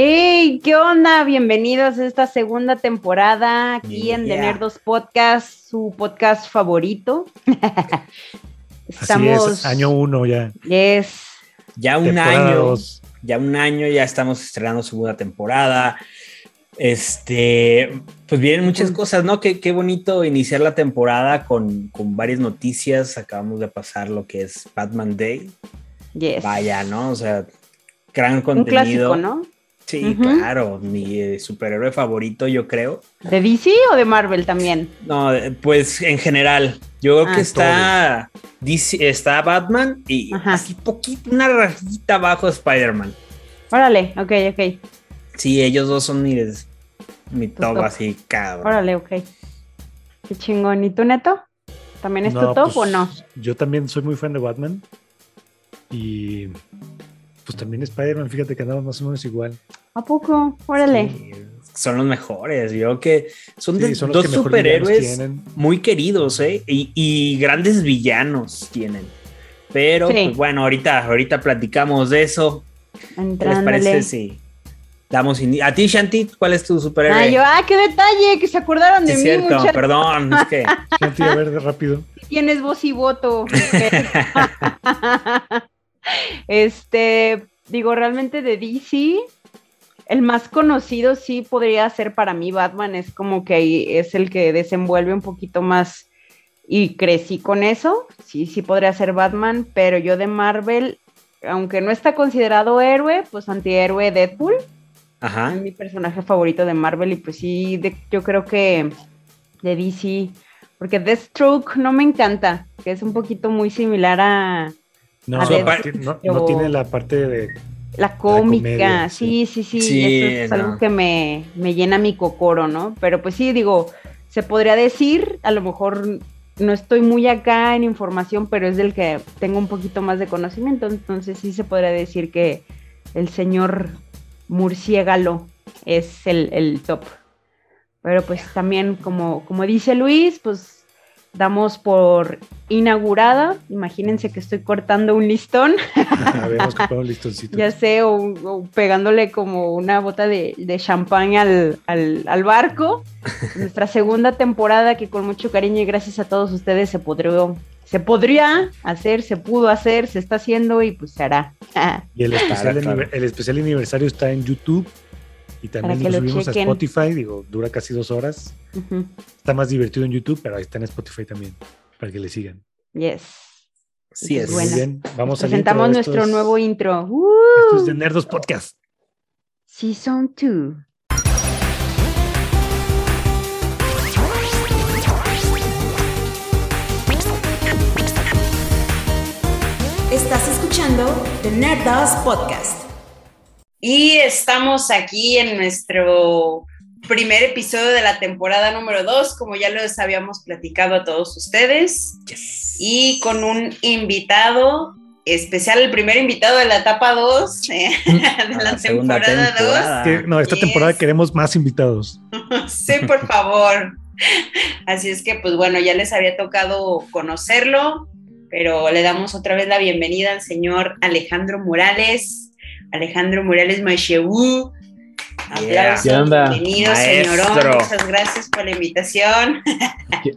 Hey, ¿qué onda? Bienvenidos a esta segunda temporada aquí en The Nerdos Podcast, su podcast favorito. Estamos. Así es, año uno ya. Es. Ya un año. Ya un año, ya estamos estrenando segunda temporada. Este, pues vienen muchas cosas, ¿no? Qué, qué bonito iniciar la temporada con, con, varias noticias. Acabamos de pasar lo que es Batman Day. Yes. Vaya, ¿no? O sea, gran contenido. Un clásico, ¿no? Sí, claro, mi eh, superhéroe favorito, yo creo. ¿De DC o de Marvel también? No, pues en general. Yo creo que ah. está DC, está Batman y así poquito, una rajita abajo Spider-Man. Órale, ok, ok. Sí, ellos dos son mi, mi top, así, cabrón. Órale, ok. Qué chingón. ¿Y tú, Neto? ¿También es tu top o pues, no? Yo también soy muy fan de Batman. Y pues también Spider-Man, fíjate que andamos más o menos igual. ¿A poco? Órale. son los mejores. Yo que son, dos superhéroes muy queridos, ¿eh? Y, grandes villanos tienen. Pero, pues, bueno, ahorita, ahorita platicamos de eso. ¿Qué les parece si damos A ti, Shanti, ¿cuál es tu superhéroe? Ah, yo, ah, qué detalle, que se acordaron de mí. Cierto, perdón, es que. Shanti, a ver, rápido. Tienes voz y voto. Este, digo, realmente de DC, el más conocido sí podría ser para mí Batman, es como que es el que desenvuelve un poquito más y crecí con eso, sí, sí podría ser Batman, pero yo de Marvel, aunque no está considerado héroe, pues antihéroe Deadpool. Ajá. Es mi personaje favorito de Marvel y pues sí, yo creo que de DC, porque Deathstroke no me encanta, que es un poquito muy similar a, no, no, tiene la parte de... La cómica, sí, sí, sí, eso es algo que me, llena mi cocoro, ¿no? Pero pues sí, digo, se podría decir, a lo mejor no estoy muy acá en información, pero es del que tengo un poquito más de conocimiento, entonces sí se podría decir que el señor murciégalo es el, el top. Pero pues también, como, como dice Luis, pues damos por inaugurada. Imagínense que estoy cortando un listón. Habíamos un listoncito. Ya sé, o, pegándole como una bota de, champán al, al, barco. Nuestra segunda temporada que con mucho cariño y gracias a todos ustedes se podría, se podría hacer, se pudo hacer, se está haciendo y pues se hará. y el especial, el especial aniversario está en YouTube y también lo subimos a Spotify, digo, dura casi dos horas. Está más divertido en YouTube, pero ahí está en Spotify también, para que le sigan. Yes. Sí, es. Muy bien, vamos a Presentamos nuestro nuevo intro. Esto es de Nerdos Podcast. Season 2. Estás escuchando The Nerdos Podcast. Y estamos aquí en nuestro primer episodio de la temporada número 2, como ya les habíamos platicado a todos ustedes. Y con un invitado especial, el primer invitado de la etapa 2, eh, de la, temporada 2. No, esta temporada queremos más invitados. sí, por favor. Así es que, pues bueno, ya les había tocado conocerlo, pero le damos otra vez la bienvenida al señor Alejandro Morales. Alejandro Morales Macheú. Aplausos, bienvenido, señorón. Muchas gracias por la invitación.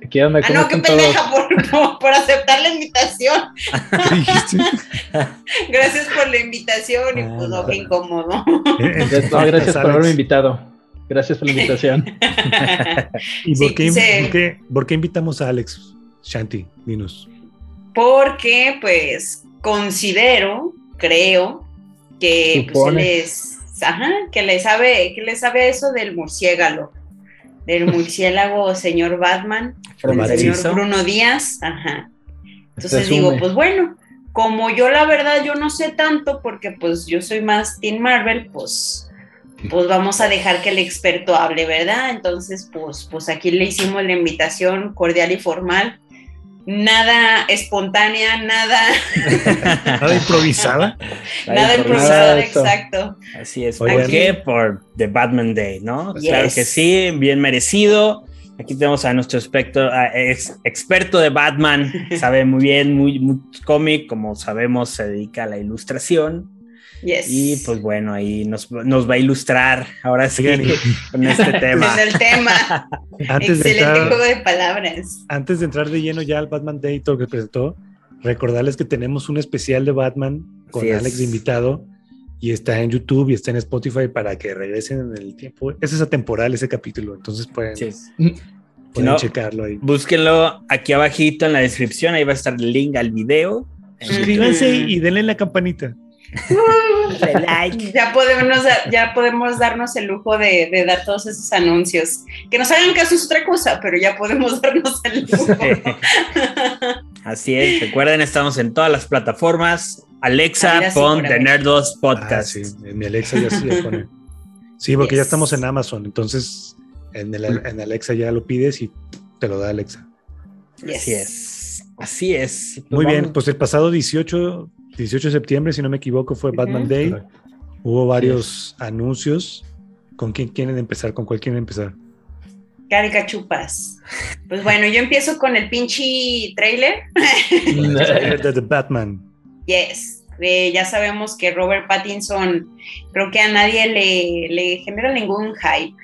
¿Qué, onda? ah, no, qué pendeja por, por, aceptar la invitación. gracias por la invitación y pues no, qué incómodo. gracias por haberme invitado. Gracias por la invitación. ¿Y por, qué, por, qué, invitamos a Alex Shanti? Dinos. Porque, pues, considero, creo, que pues, les, ajá, que le sabe, que sabe eso del murciélago, del murciélago señor Batman, del señor Bruno Díaz, ajá. Entonces digo, pues bueno, como yo la verdad yo no sé tanto porque pues yo soy más Team Marvel, pues pues vamos a dejar que el experto hable, ¿verdad? Entonces, pues, pues aquí le hicimos la invitación cordial y formal nada espontánea, nada. nada improvisada. nada improvisada, exacto. Así es. ¿Por qué? Por The Batman Day, ¿no? Claro que sí, bien merecido. Aquí tenemos a nuestro experto, experto de Batman, sabe muy bien, muy, muy cómic, como sabemos, se dedica a la ilustración. Y pues bueno, ahí nos, va a ilustrar ahora sí con este tema. el tema. antes Excelente de juego de palabras. Antes de entrar de lleno ya al Batman Day, todo que presentó, recordarles que tenemos un especial de Batman con Alex de invitado y está en YouTube y está en Spotify para que regresen en el tiempo. Es esa temporal, ese capítulo, entonces pueden, pueden checarlo ahí. Búsquenlo aquí abajito en la descripción, ahí va a estar el link al video. Suscríbanse y denle la campanita. like. Ya podemos, ya podemos darnos el lujo de, dar todos esos anuncios. Que nos hagan caso es otra cosa, pero ya podemos darnos el lujo. Así es, recuerden, estamos en todas las plataformas. Alexa, pon The Nerdos Podcast. Ah, sí, en mi Alexa ya sí pone. Sí, porque ya estamos en Amazon, entonces en, en, Alexa ya lo pides y te lo da Alexa. Así es. Así es. Muy bien, pues el pasado 18, 18 de septiembre, si no me equivoco, fue Batman Day. Hubo varios anuncios. ¿Con quién quieren empezar? ¿Con cuál quieren empezar? Caricachupas. Pues bueno, yo empiezo con el pinche trailer. el trailer de The Batman. Yes. ya sabemos que Robert Pattinson, creo que a nadie le, le genera ningún hype.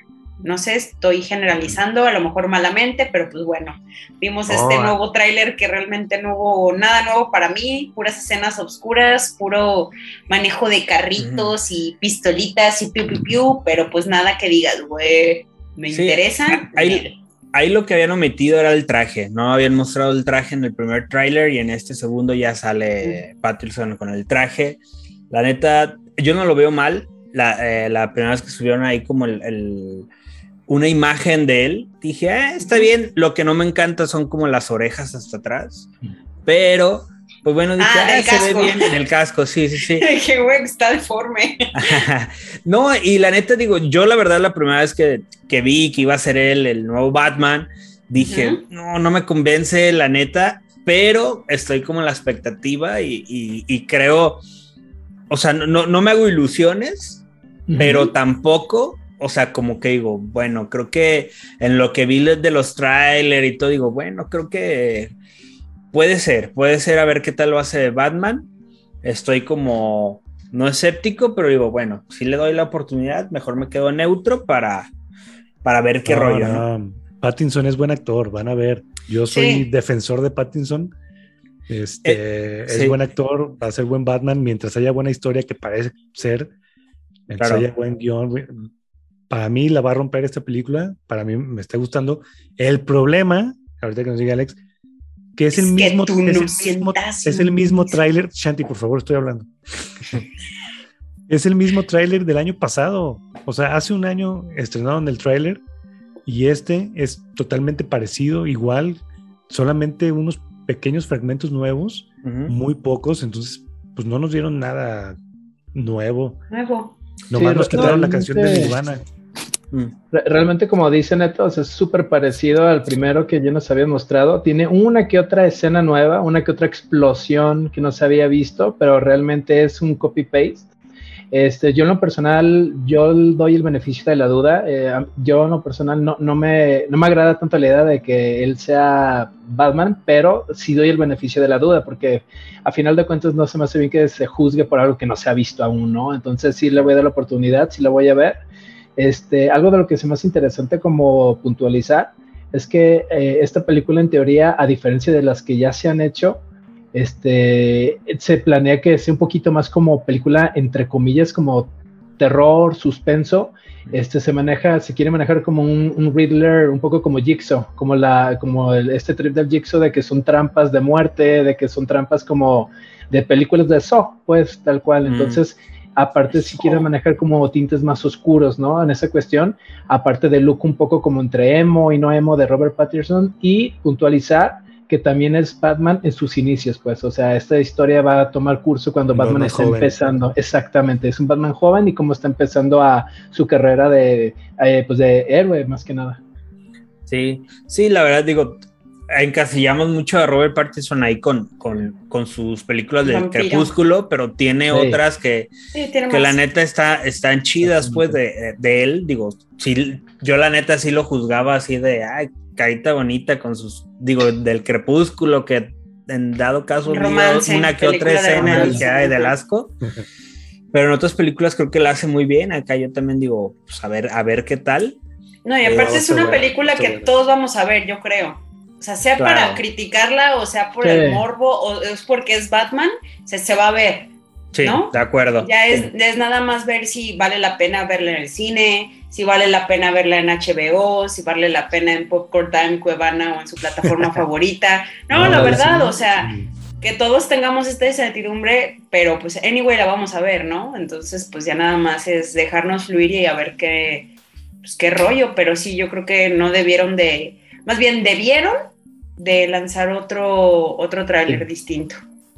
No sé, estoy generalizando, a lo mejor malamente, pero pues bueno, vimos este oh. nuevo tráiler que realmente no hubo nada nuevo para mí, puras escenas oscuras, puro manejo de carritos y pistolitas y piu piu piu, pero pues nada que digas, güey, me interesa. Ahí, ahí, lo que habían omitido era el traje, no habían mostrado el traje en el primer tráiler y en este segundo ya sale Patterson con el traje. La neta, yo no lo veo mal. La, eh, la primera vez que subieron ahí como el una imagen de él, dije, ah, está bien, lo que no me encanta son como las orejas hasta atrás, pero pues bueno, dije, ah, ah se ve bien en el casco, sí, sí, sí. Qué güey, está deforme. no, y la neta digo, yo la verdad la primera vez que, que vi que iba a ser él el nuevo Batman, dije, no, no me convence la neta, pero estoy como en la expectativa y, y, creo, o sea, no, no me hago ilusiones, pero tampoco o sea, como que digo, bueno, creo que en lo que vi de los trailers y todo, digo, bueno, creo que puede ser, puede ser a ver qué tal lo hace Batman. Estoy como no escéptico, pero digo, bueno, si le doy la oportunidad, mejor me quedo neutro para, para ver qué rollo. Pattinson es buen actor, van a ver. Yo soy defensor de Pattinson. Este, eh, es buen actor, va a ser buen Batman mientras haya buena historia que parece ser, mientras haya buen guion, para mí la va a romper esta película, para mí me está gustando. El problema, ahorita que nos diga Alex, que es, el mismo, es, el mismo es el mismo tráiler, Shanti, por favor, estoy hablando. es el mismo tráiler del año pasado. O sea, hace un año estrenaron el tráiler y este es totalmente parecido, igual, solamente unos pequeños fragmentos nuevos, muy pocos, entonces pues no nos dieron nada nuevo. Nuevo. Nomás nos quitaron la canción de Nirvana. Mm. Realmente, como dicen Netos, es súper parecido al primero que ya nos había mostrado. Tiene una que otra escena nueva, una que otra explosión que no se había visto, pero realmente es un copy-paste. Este, yo en lo personal, yo doy el beneficio de la duda. Eh, yo en lo personal no, no, me, no me agrada tanto la idea de que él sea Batman, pero sí doy el beneficio de la duda, porque a final de cuentas no se me hace bien que se juzgue por algo que no se ha visto aún, ¿no? Entonces sí le voy a dar la oportunidad, sí la voy a ver. Este, algo de lo que es más interesante como puntualizar es que eh, esta película en teoría, a diferencia de las que ya se han hecho, este, se planea que sea un poquito más como película, entre comillas, como terror, suspenso. Este se maneja, se quiere manejar como un, Riddler, un poco como Jigsaw, como la, como este trip del Jigsaw de que son trampas de muerte, de que son trampas como de películas de Saw, pues tal cual. Mm. Aparte si quiere manejar como tintes más oscuros, ¿no? En esa cuestión, aparte de look un poco como entre emo y no emo de Robert Pattinson y puntualizar que también es Batman en sus inicios, pues, o sea, esta historia va a tomar curso cuando Batman, está empezando, exactamente, es un Batman joven y cómo está empezando a su carrera de, eh, pues, de héroe, más que nada. Sí, sí, la verdad digo, encasillamos mucho a Robert Pattinson ahí con, con, sus películas de Crepúsculo, pero tiene otras que, que la neta está, están chidas, pues, de, él. Digo, sí, yo la neta sí lo juzgaba así de, ay, carita bonita con sus, digo, del Crepúsculo, que en dado caso una que otra escena que hay del asco. pero en otras películas creo que la hace muy bien. Acá yo también digo, pues a ver, a ver qué tal. No, y aparte es una película que todos vamos a ver, yo creo. O sea, sea para criticarla o sea por el morbo o es porque es Batman, se, se va a ver. Sí, de acuerdo. Ya es, es, nada más ver si vale la pena verla en el cine, si vale la pena verla en HBO, si vale la pena en Popcorn Time, Cuevana o en su plataforma favorita. No, la verdad, o sea, que todos tengamos esta incertidumbre, pero pues anyway la vamos a ver, ¿no? Entonces, pues ya nada más es dejarnos fluir y a ver qué, pues, qué rollo, pero sí, yo creo que no debieron de, más bien debieron de lanzar otro, otro tráiler distinto.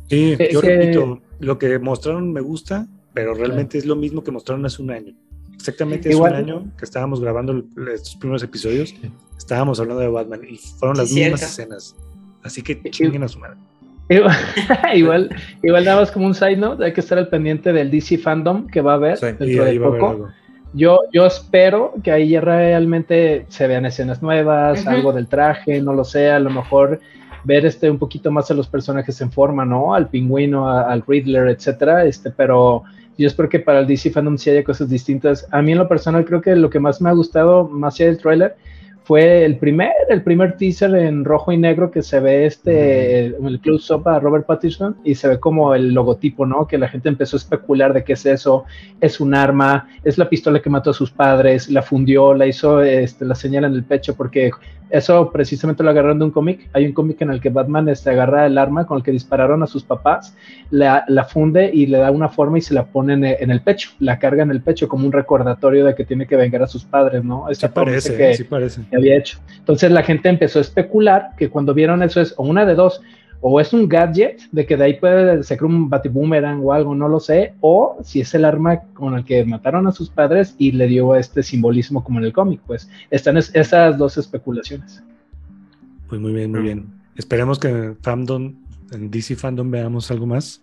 Sí, yo repito, lo que mostraron me gusta, pero realmente es lo mismo que mostraron hace un año. Exactamente hace un año que estábamos grabando estos primeros episodios, estábamos hablando de Batman y fueron las mismas escenas. Así que chinguen a su madre. igual, igual nada más como un side note, hay que estar al pendiente del DC fandom que va a haber dentro de poco. Yo, yo espero que ahí realmente se vean escenas nuevas, algo del traje, no lo sé, a lo mejor ver este un poquito más a los personajes en forma, ¿no? Al pingüino, al Riddler, etcétera, este, pero yo espero que para el DC fandom sí haya cosas distintas. A mí en lo personal creo que lo que más me ha gustado, más allá del trailer, fue el primer, el primer teaser en rojo y negro que se ve este, el close-up a Robert Pattinson y se ve como el logotipo, ¿no? Que la gente empezó a especular de qué es eso, es un arma, es la pistola que mató a sus padres, la fundió, la hizo, este, la señala en el pecho, porque eso precisamente lo agarraron de un cómic. Hay un cómic en el que Batman este, agarra el arma con el que dispararon a sus papás, la, la funde y le da una forma y se la pone en, el pecho, la carga en el pecho como un recordatorio de que tiene que vengar a sus padres, ¿no? sí parece, que, sí parece. Había hecho. Entonces la gente empezó a especular que cuando vieron eso es o una de dos, o es un gadget de que de ahí puede ser un batiboomerang o algo, no lo sé, o si es el arma con el que mataron a sus padres y le dio este simbolismo como en el cómic, pues están esas dos especulaciones. Pues muy bien, muy bien. Esperemos que en Fandom, en DC Fandom veamos algo más.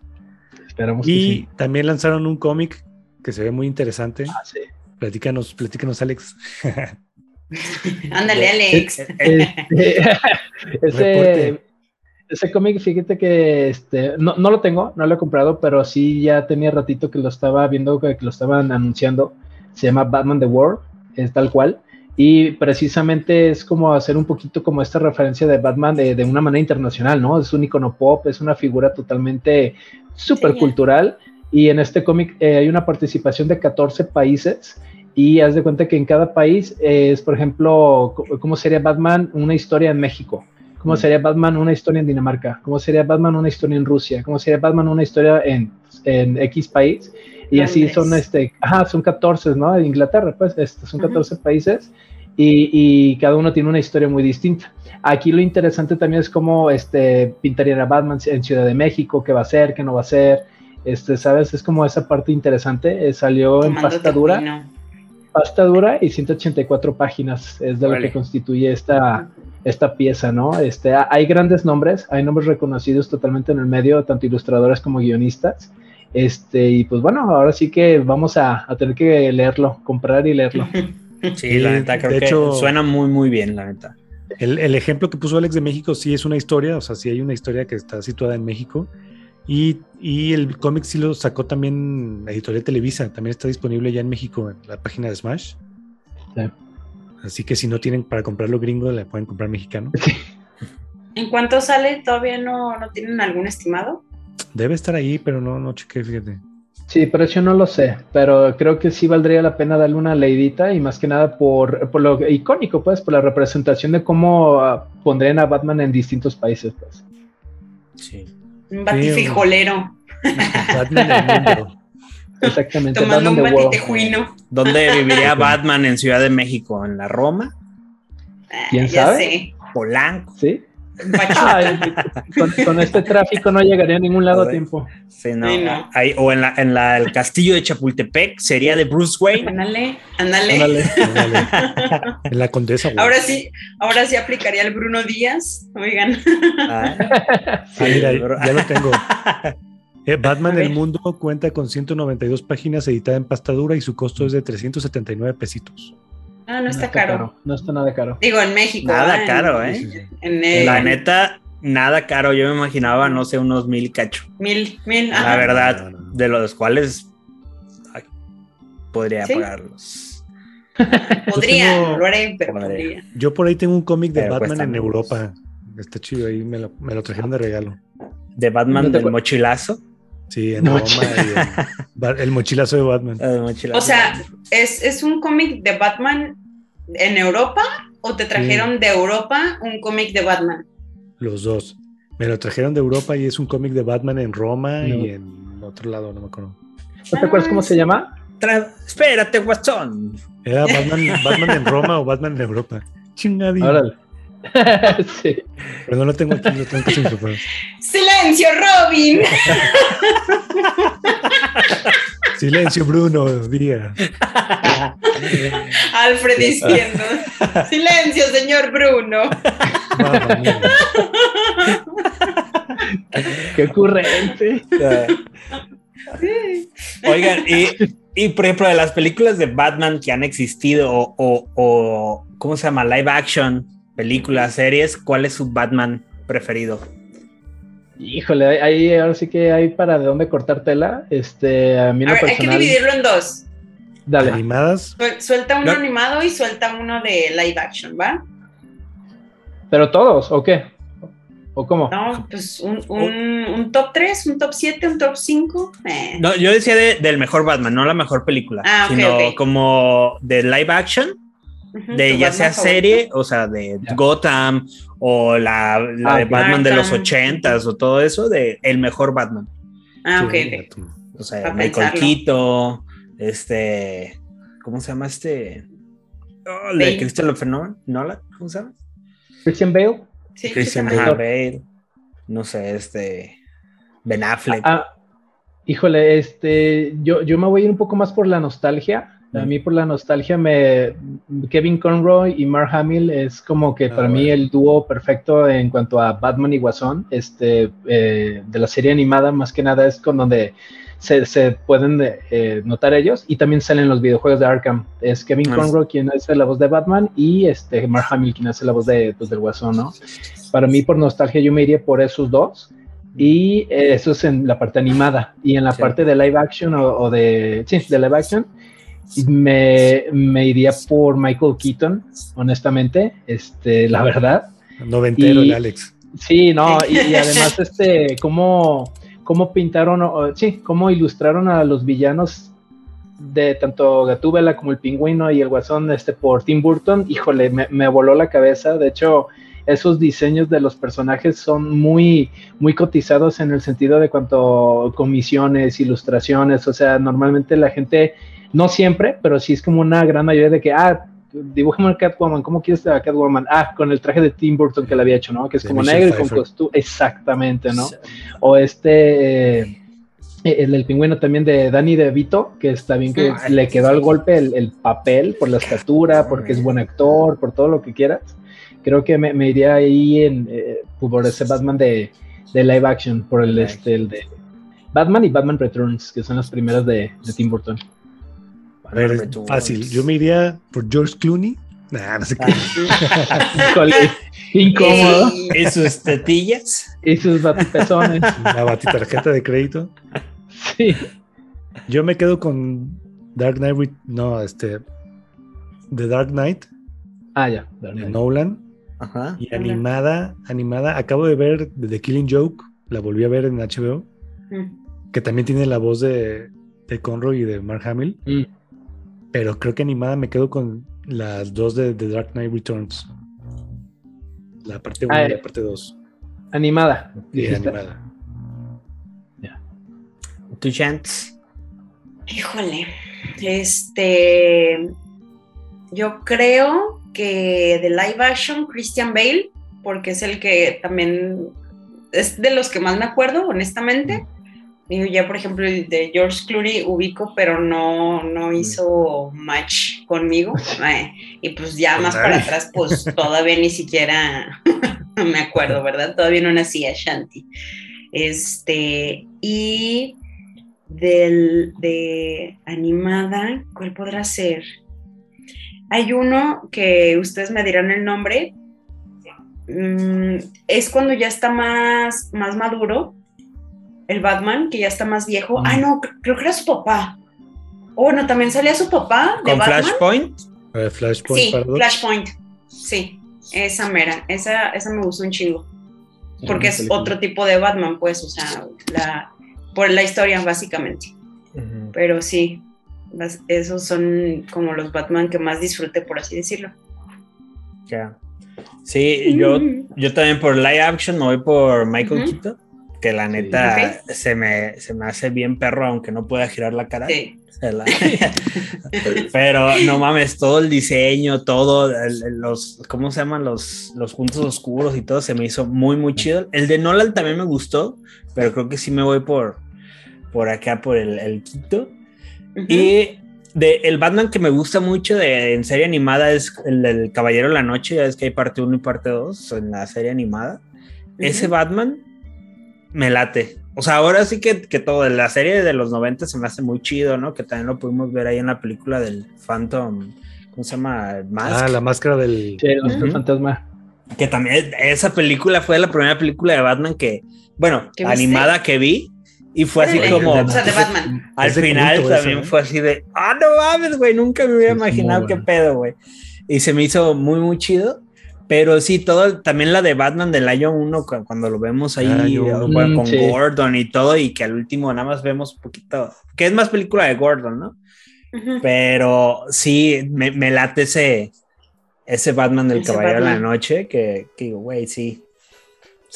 Esperamos. Y también lanzaron un cómic que se ve muy interesante. Ah, sí. Platícanos, platícanos, Alex. Ándale, Alex. ese, ese cómic, fíjate que este, no, no, lo tengo, no lo he comprado, pero sí ya tenía ratito que lo estaba viendo, que lo estaban anunciando. Se llama Batman the World, es tal cual. Y precisamente es como hacer un poquito como esta referencia de Batman de, de una manera internacional, ¿no? Es un icono pop, es una figura totalmente súper cultural. Y en este cómic eh, hay una participación de 14 países y haz de cuenta que en cada país es, por ejemplo, cómo sería Batman una historia en México, cómo sería Batman una historia en Dinamarca, cómo sería Batman una historia en Rusia, cómo sería Batman una historia en, en X país. Y así son, este, ajá, son 14, ¿no? De Inglaterra, pues, este, son 14 países y, y, cada uno tiene una historia muy distinta. Aquí lo interesante también es cómo este, pintaría a Batman en Ciudad de México, qué va a ser, qué no va a ser. Este, ¿sabes? Es como esa parte interesante. Eh, salió en pasta dura pasta dura y 184 páginas es de lo que constituye esta, esta pieza, ¿no? Este, hay grandes nombres, hay nombres reconocidos totalmente en el medio, tanto ilustradores como guionistas. Este, y pues bueno, ahora sí que vamos a, tener que leerlo, comprar y leerlo. Sí, la neta, creo que suena muy, muy bien, la neta. El, el, ejemplo que puso Alex de México sí es una historia, o sea, sí hay una historia que está situada en México y, y el cómic sí lo sacó también la editorial Televisa, también está disponible ya en México en la página de Smash. Así que si no tienen para comprarlo gringo, le pueden comprar mexicano. ¿En cuánto sale? ¿Todavía no, no tienen algún estimado? Debe estar ahí, pero no, no chequé, fíjate. Sí, pero yo no lo sé, pero creo que sí valdría la pena darle una leidita y más que nada por, por lo icónico, pues, por la representación de cómo uh, pondrían a Batman en distintos países, pues. Sí. Un mundo. Exactamente. Tomando un batitejuino. ¿Dónde viviría Batman en Ciudad de México? ¿En la Roma? ¿Quién sabe? Polanco. Sí. Con, este tráfico no llegaría a ningún lado a tiempo. Sí, no. Ahí, o en, la, en la, el castillo de Chapultepec sería de Bruce Wayne. Ándale, ándale. en la condesa. Ahora sí, ahora sí aplicaría el Bruno Díaz. Oigan. Ah, ah mira, ya lo tengo. Eh, Batman el Mundo cuenta con 192 páginas editada en pasta dura y su costo es de 379 pesitos. Ah, no, está, caro. No está nada caro. Digo, en México. Nada caro, ¿eh? La neta, nada caro. Yo me imaginaba, no sé, unos mil cacho. Mil, mil. La verdad, de los cuales podría pagarlos. Podría, lo haré, pero podría. Yo por ahí tengo un cómic de Batman en Europa. Está chido ahí, me lo, me lo trajeron de regalo. ¿De Batman del mochilazo? Sí, en Roma. el, mochilazo de Batman. o sea, ¿es, ¿es un cómic de Batman en Europa o te trajeron de Europa un cómic de Batman? Los dos. Me lo trajeron de Europa y es un cómic de Batman en Roma y en otro lado, no me acuerdo. ¿No te acuerdas cómo se llama? Espérate, Watson. Era Batman, Batman en Roma o Batman en Europa. Chingadito. Órale. sí. Pero no lo tengo aquí, lo tengo que ¡Silencio, Robin! Silencio, Bruno, diga. Alfred diciendo: Silencio, señor Bruno. Qué ocurrente. Oigan, y, por ejemplo, de las películas de Batman que han existido o, o ¿cómo se llama? Live action, películas, series, ¿cuál es su Batman preferido? Híjole, ahí ahora sí que hay para de dónde cortar tela. Este, a mí a ver, Hay que dividirlo en dos. Dale. ¿Animadas? Suelta uno animado y suelta uno de live action, ¿va? ¿Pero todos o qué? ¿O cómo? No, pues un, un, top 3, un top 7, un top 5. Eh. No, yo decía del mejor Batman, no la mejor película, ah, sino como de live action de ya sea serie, o sea, de Gotham o la, la ah, de Batman de los ochentas o todo eso, de el mejor Batman. Ah, ok, O sea, Michael Keaton, este, ¿cómo se llama este? Oh, de Christopher Nolan, ¿cómo se llama? Christian Bale. Sí, Christian Bale. No sé, este, Ben Affleck. Ah, híjole, este, yo, yo me voy a ir un poco más por la nostalgia. A mí por la nostalgia me Kevin Conroy y Mark Hamill es como que para ah, mí el dúo perfecto en cuanto a Batman y Guasón, este eh, de la serie animada más que nada es con donde se, se pueden eh, notar ellos y también salen los videojuegos de Arkham. Es Kevin ah, Conroy quien hace la voz de Batman y este Mark Hamill quien hace la voz de pues, del Guasón, ¿no? Para mí por nostalgia yo me iría por esos dos. Y eso es en la parte animada. Y en la parte de live action o, o de. Sí, de live action me, me, iría por Michael Keaton, honestamente, este, la verdad. Noventero el Alex. Sí, no, y, además, este, cómo, cómo pintaron, sí, cómo ilustraron a los villanos de tanto Gatúbela como el pingüino y el guasón este, por Tim Burton, híjole, me, me, voló la cabeza. De hecho, esos diseños de los personajes son muy, muy cotizados en el sentido de cuanto comisiones, ilustraciones, o sea, normalmente la gente no siempre, pero sí es como una gran mayoría de que, ah, dibujemos a Catwoman, ¿cómo quieres a Catwoman? Ah, con el traje de Tim Burton que le había hecho, ¿no? Que es como negro y con costura, exactamente, ¿no? O este, eh, el, el, pingüino también de Danny DeVito, que está bien que le quedó al golpe el, papel por la estatura, porque es buen actor, por todo lo que quieras. Creo que me, iría ahí en, eh, por ese Batman de, live action, por el, este, el de Batman y Batman Returns, que son las primeras de Tim Burton. A ver, fácil. Yo me iría por George Clooney. Nah, no sé qué. Incómodo. ¿Y sus tetillas? Y sus batipezones. La tarjeta de crédito. Sí. Yo me quedo con Dark Knight. No, este. The Dark Knight. Ah, ya. de Nolan. Ajá. Y animada, animada. Acabo de ver The Killing Joke. La volví a ver en HBO. Mm. Que también tiene la voz de, de Conroy y de Mark Hamill. Mm. Pero creo que animada me quedo con las dos de The Dark Knight Returns. La parte 1 y la parte 2. Animada. Sí, animada. Ya. ¿Tu chance? Híjole. Este. Yo creo que de live action, Christian Bale, porque es el que también es de los que más me acuerdo, honestamente. Digo, ya por ejemplo el de George Clooney ubico, pero no, no hizo match conmigo. Eh, y pues ya más para atrás, pues todavía ni siquiera me acuerdo, ¿verdad? Todavía no nacía Shanti. Este, y del, de animada, ¿cuál podrá ser? Hay uno que ustedes me dirán el nombre. Mm, es cuando ya está más, más maduro el Batman, que ya está más viejo. Ah, no, creo que era su papá. Oh, no, también salía su papá. ¿Con Flashpoint? Eh, Flashpoint. Sí, Flashpoint. Sí, esa mera. Esa, esa me gustó un chingo. Porque es otro tipo de Batman, pues, o sea, la, por la historia, básicamente. Pero sí, esos son como los Batman que más disfruté, por así decirlo. Ya. Sí, yo, yo también por live action me voy por Michael Keaton, que la neta se, me, se me hace bien perro, aunque no pueda girar la cara. Sí. Pero no mames, todo el diseño, todo, los, ¿cómo se llaman? Los, los puntos oscuros y todo, se me hizo muy, muy chido. El de Nolan también me gustó, pero creo que sí me voy por, por acá, por el, el Quito. Y de, el Batman que me gusta mucho de, en serie animada es el del Caballero de la Noche, ya es que hay parte 1 y parte 2 en la serie animada. Ese Batman me late. O sea, ahora sí que, que todo, la serie de los 90 se me hace muy chido, ¿no? Que también lo pudimos ver ahí en la película del Phantom, ¿cómo se llama? Ah, la máscara del fantasma. Que también esa película fue la primera película de Batman que, bueno, animada que vi y fue así como. O sea, de Batman. Al final también fue así de. Ah, no mames, güey. Nunca me hubiera imaginado qué pedo, güey. Y se me hizo muy, muy chido. Pero sí, todo, también la de Batman del año 1, cuando lo vemos ahí con mm, Gordon y todo, y que al último nada más vemos un poquito, que es más película de Gordon, ¿no? Pero sí, me, me, late ese, ese Batman del Caballero de la Noche, que, que güey, sí,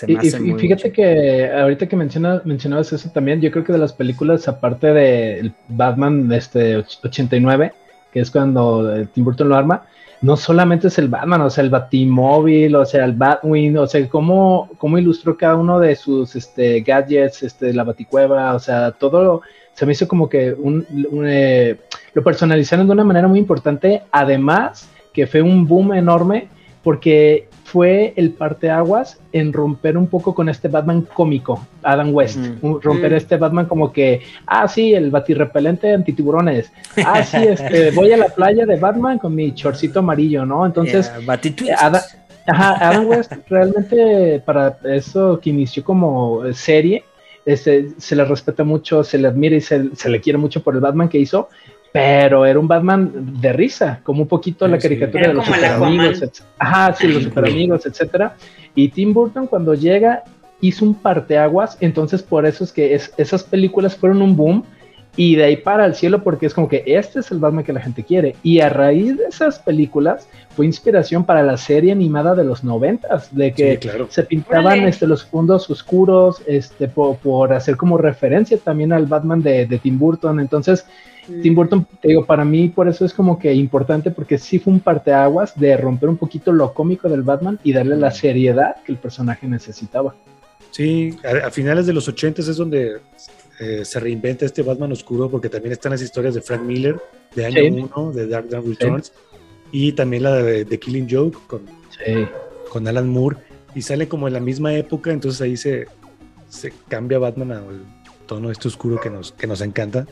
y, fíjate que ahorita que mencionas, mencionabas eso también, yo creo que de las películas, aparte de Batman este 89, que es cuando Tim Burton lo arma, no solamente es el Batman, o sea, el Batimóvil, o sea, el Batwing, o sea, cómo, cómo ilustró cada uno de sus este, gadgets, este, la Baticueva, o sea, todo se me hizo como que un, eh, lo personalizaron de una manera muy importante, además que fue un boom enorme porque fue el parteaguas en romper un poco con este Batman cómico, Adam West. Romper mm. este Batman como que, ah, sí, el batirrepelente antitiburones. Ah, sí, este, voy a la playa de Batman con mi chorcito amarillo, ¿no? Entonces, Adam, Adam West realmente para eso que inició como serie, este, se le respeta mucho, se le admira y se, se, le quiere mucho por el Batman que hizo, pero era un Batman de risa, como un poquito la caricatura de los super amigos, ajá, sí, los super amigos, etcétera. Y Tim Burton cuando llega hizo un parteaguas, entonces por eso es que esas películas fueron un boom y de ahí para el cielo porque es como que este es el Batman que la gente quiere. Y a raíz de esas películas fue inspiración para la serie animada de los noventas de que se pintaban este, los fondos oscuros este por, hacer como referencia también al Batman de, de Tim Burton. Entonces Tim Burton, te digo, para mí por eso es como que importante porque sí fue un parteaguas de romper un poquito lo cómico del Batman y darle la seriedad que el personaje necesitaba. Sí, a, finales de los 80 es donde eh, se reinventa este Batman oscuro porque también están las historias de Frank Miller de año 1, de Dark Knight Returns, y también la de, The Killing Joke con, con Alan Moore, y sale como en la misma época, entonces ahí se, se cambia Batman al tono este oscuro que nos, que nos encanta.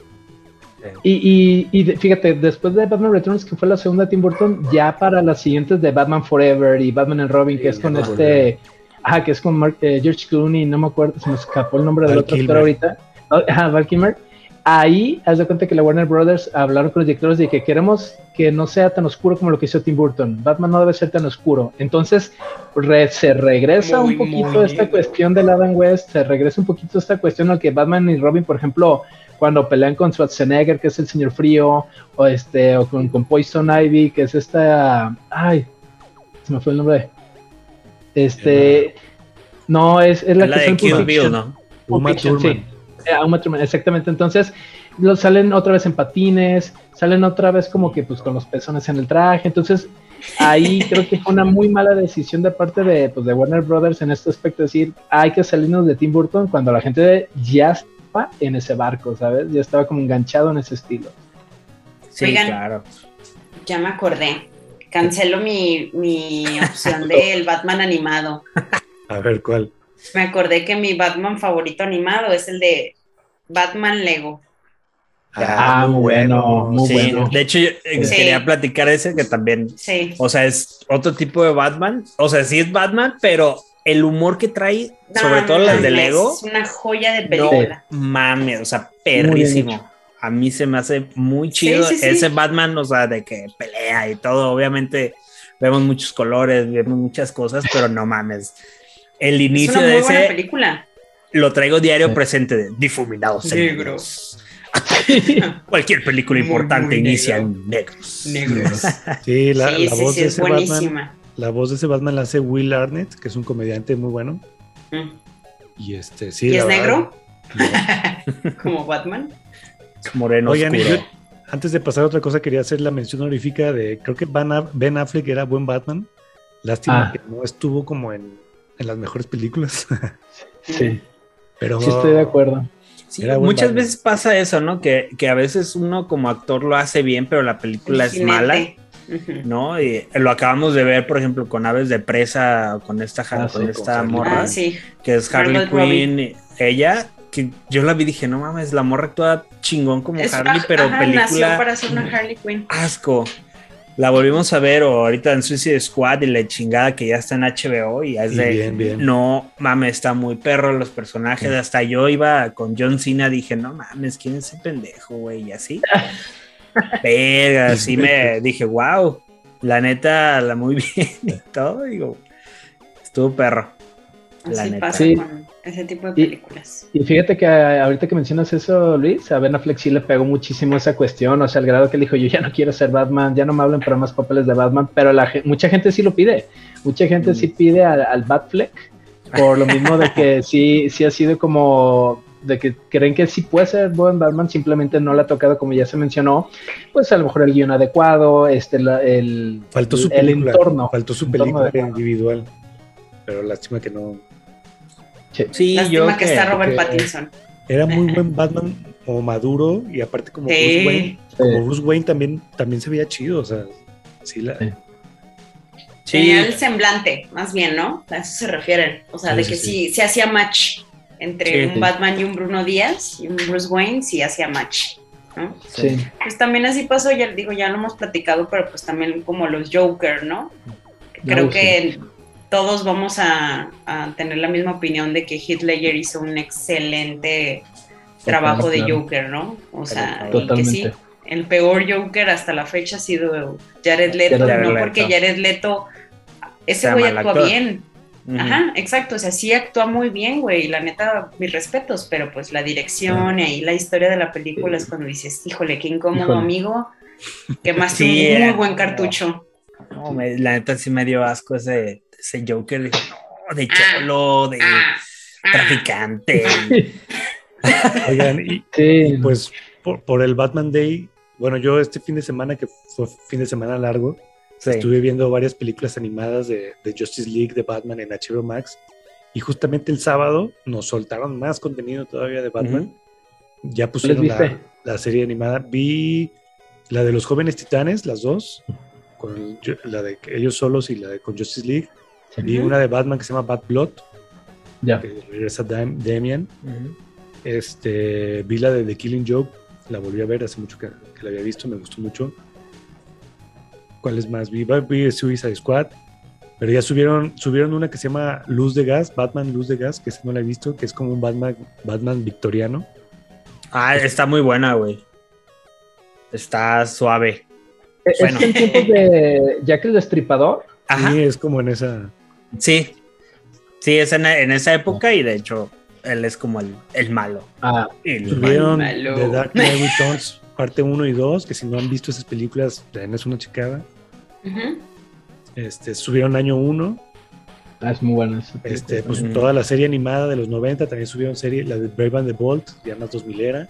Y, y, fíjate, después de Batman Returns, que fue la segunda de Tim Burton, ya para las siguientes de Batman Forever y Batman and Robin, que es con este, ajá, que es con eh, George Clooney, no me acuerdo, se me escapó el nombre del otro actor ahorita, ajá, Val Kilmer. Ahí, haz de cuenta que la Warner Brothers hablaron con los directores de que queremos que no sea tan oscuro como lo que hizo Tim Burton. Batman no debe ser tan oscuro. Entonces, se regresa un poquito esta cuestión de Adam West, se regresa un poquito esta cuestión al que Batman y Robin, por ejemplo, cuando pelean con Schwarzenegger, que es el señor frío, o este, o con, Poison Ivy, que es esta, ay, se me fue el nombre. Este, no, es, es la, la que de Kill Bill, ¿no? Uma Thurman. Sí, exactamente. Entonces, lo, salen otra vez en patines, salen otra vez como que pues con los pezones en el traje. Entonces, ahí creo que fue una muy mala decisión de parte de, pues, de Warner Brothers en este aspecto, decir, hay que salirnos de Tim Burton cuando la gente ya en ese barco, ¿sabes? Ya estaba como enganchado en ese estilo. Sí, claro. Ya me acordé. Cancelo mi, mi opción del Batman animado. A ver, ¿cuál? Me acordé que mi Batman favorito animado es el de Batman Lego. Ah, muy bueno, muy bueno. De hecho, yo eh, quería platicar ese que también, sí. o sea, es otro tipo de Batman. O sea, sí es Batman, pero el humor que trae, sobre todo las de Lego. Es una joya de película. No, mames, o sea, perrísimo. a mí se me hace muy chido ese Batman, o sea, de que pelea y todo. Obviamente vemos muchos colores, vemos muchas cosas, pero no mames. El inicio de ese película. lo traigo diario presente de difuminados negros. Cualquier película importante inicia en negros. Negros. Sí, la, voz de ese Batman. La voz de ese Batman la hace Will Arnett, que es un comediante muy bueno. Mm. Y este, sí. ¿Y es negro? Como Batman. Moreno. Oigan, antes de pasar a otra cosa, quería hacer la mención honorífica de. Creo que Ben Affleck era buen Batman. Lástima ah. que no estuvo como en, las mejores películas. sí. Pero, sí, estoy de acuerdo. muchas veces pasa eso, ¿no? Que, a veces uno como actor lo hace bien, pero la película es mala. ¿No? Y lo acabamos de ver, por ejemplo, con Aves de Presa, con esta, ah, con esta morra, ah, que es Harley Quinn. Ella que yo la vi y dije, no mames, la morra toda chingón como Harley, pero película. para ser una Harley Quinn. Asco. La volvimos a ver o ahorita en Suicide Squad y la chingada que ya está en HBO y es de no mames, está muy perro los personajes. Hasta yo iba con John Cena, dije, no mames, ¿quién es ese pendejo, güey? Y así. Pero así me dije, wow, la neta, la muy bien y todo. Digo, estuvo perro. La neta. sí ese tipo de películas. Y, fíjate que ahorita que mencionas eso, Luis, a Ben Affleck sí le pegó muchísimo esa cuestión, o sea, al grado que él dijo, yo ya no quiero ser Batman, ya no me hablen para más papeles de Batman, pero la, mucha gente sí lo pide, mucha gente sí mm. pide al, Batfleck, por lo mismo de que sí, sí ha sido como de que creen que sí puede ser buen Batman, simplemente no le ha tocado, como ya se mencionó, pues a lo mejor el guion adecuado, este, el, faltó su el entorno. Faltó su película individual, pero lástima que no, Sí, yo que, está Robert Pattinson. Era muy buen Batman como maduro y aparte como Bruce Wayne. Como Bruce Wayne también, también se veía chido, o sea, sí la... Tenía el semblante, más bien, ¿no? A eso se refieren. O sea, de que sí, se hacía match entre un Batman y un Bruno Díaz y un Bruce Wayne, sí hacía match. ¿no? Sí. Pues también así pasó, ya digo, ya lo hemos platicado, pero pues también como los Joker, ¿no? Creo que todos vamos a, tener la misma opinión de que Heath Ledger hizo un excelente trabajo de Joker, ¿no? O sea, y que sí, el peor Joker hasta la fecha ha sido Jared Leto, no porque Jared Leto, ese güey actúa bien. Ajá, exacto, o sea, sí actúa muy bien, güey, la neta, mis respetos, pero pues la dirección y ahí la historia de la película es cuando dices, híjole, qué incómodo, amigo, que más sí, un muy buen cartucho. No, la neta sí me dio asco ese, ese Joker de, de ah, cholo, de ah, ah. traficante. Oigan, y pues por, el Batman Day, bueno, yo este fin de semana, que fue fin de semana largo, estuve viendo varias películas animadas de, Justice League, de Batman en HBO Max, y justamente el sábado nos soltaron más contenido todavía de Batman. Ya pusieron la, la, serie animada. Vi la de los jóvenes titanes, las dos, con la de ellos solos y la de con Justice League. Vi una de Batman que se llama Bad Blood. Ya. Que regresa Damian. Este, vi la de The Killing Joke. La volví a ver hace mucho que, la había visto. Me gustó mucho. ¿Cuáles más? Vi, vi Suicide Squad. Pero ya subieron, subieron una que se llama Luz de Gas, Batman Luz de Gas, que esa no la he visto, que es como un Batman, Batman victoriano. Ah, está muy buena, güey. Está suave. ¿Es bueno. en tiempos de Jack el Destripador? Sí, es como en esa. Sí, sí, es en, esa época y de hecho él es como el, el malo. Ah, el Subieron The Dark Knight Returns parte 1 y 2, que si no han visto esas películas, es una chicada. este, subieron año 1. Ah, es muy buena. Este, pues toda la serie animada de los 90 también subieron serie, la de Brave and the Bolt, ya más 2000 era.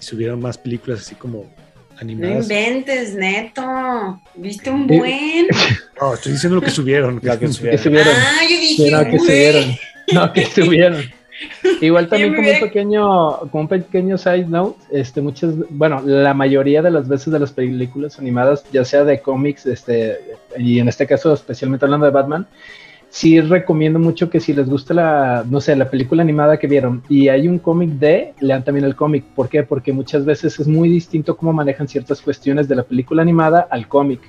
Y subieron más películas así como animadas. No inventes, neto. ¿Viste un buen? No, estoy diciendo lo que subieron. que subieron. Ah, yo dije, no, que subieron. No, que subieron. Igual también como un pequeño, como un pequeño side note, este, muchas, bueno, la mayoría de las veces de las películas animadas, ya sea de cómics, este, y en este caso especialmente hablando de Batman, sí recomiendo mucho que si les gusta la, no sé, la película animada que vieron y hay un cómic de, lean también el cómic. ¿Por qué? Porque muchas veces es muy distinto cómo manejan ciertas cuestiones de la película animada al cómic.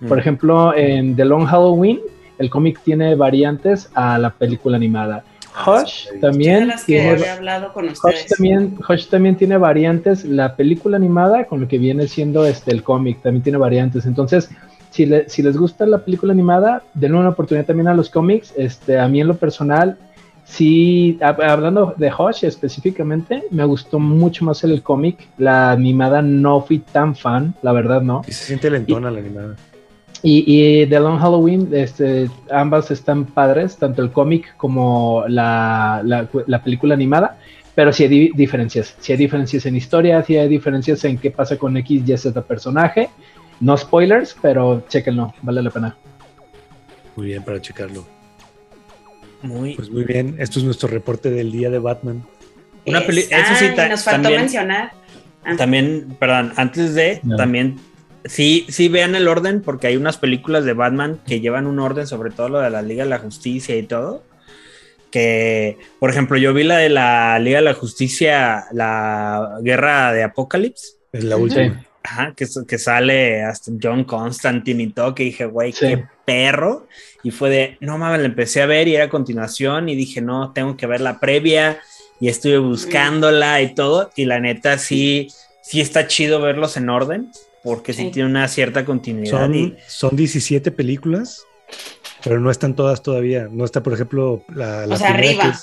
Mm. Por ejemplo, en The Long Halloween, el cómic tiene variantes a la película animada. Hush también tiene, hablado con Hush también, Hush también tiene variantes. La película animada con lo que viene siendo este el cómic también tiene variantes. Entonces, si, si les gusta la película animada, denle una oportunidad también a los cómics. Este, a mí en lo personal, sí, hablando de Hush específicamente, me gustó mucho más el cómic. La animada no fui tan fan, la verdad no. Y se siente lentona la animada. Y, y, The Long Halloween, este, ambas están padres, tanto el cómic como la, la, película animada, pero sí hay diferencias. Sí hay diferencias en historia, sí hay diferencias en qué pasa con X y Z personaje. No spoilers, pero chequenlo, vale la pena. Muy bien para checarlo. Muy, pues muy bien, esto es nuestro reporte del día de Batman. Una Eso sí, nos faltó mencionar. Ah. También, perdón, antes de, también Sí, sí, vean el orden, porque hay unas películas de Batman que llevan un orden, sobre todo lo de la Liga de la Justicia y todo. Que, por ejemplo, yo vi la de la Liga de la Justicia, la Guerra de Apocalipsis. Es la última. Ajá, que, que sale hasta John Constantine y todo, que dije, güey, qué perro. Y fue de, no mames, la empecé a ver y era continuación y dije, no, tengo que ver la previa y estuve buscándola y todo. Y la neta, sí, sí está chido verlos en orden porque sí, tiene una cierta continuidad. Son, son 17 películas, pero no están todas todavía. No está, por ejemplo, la, la o sea, arriba.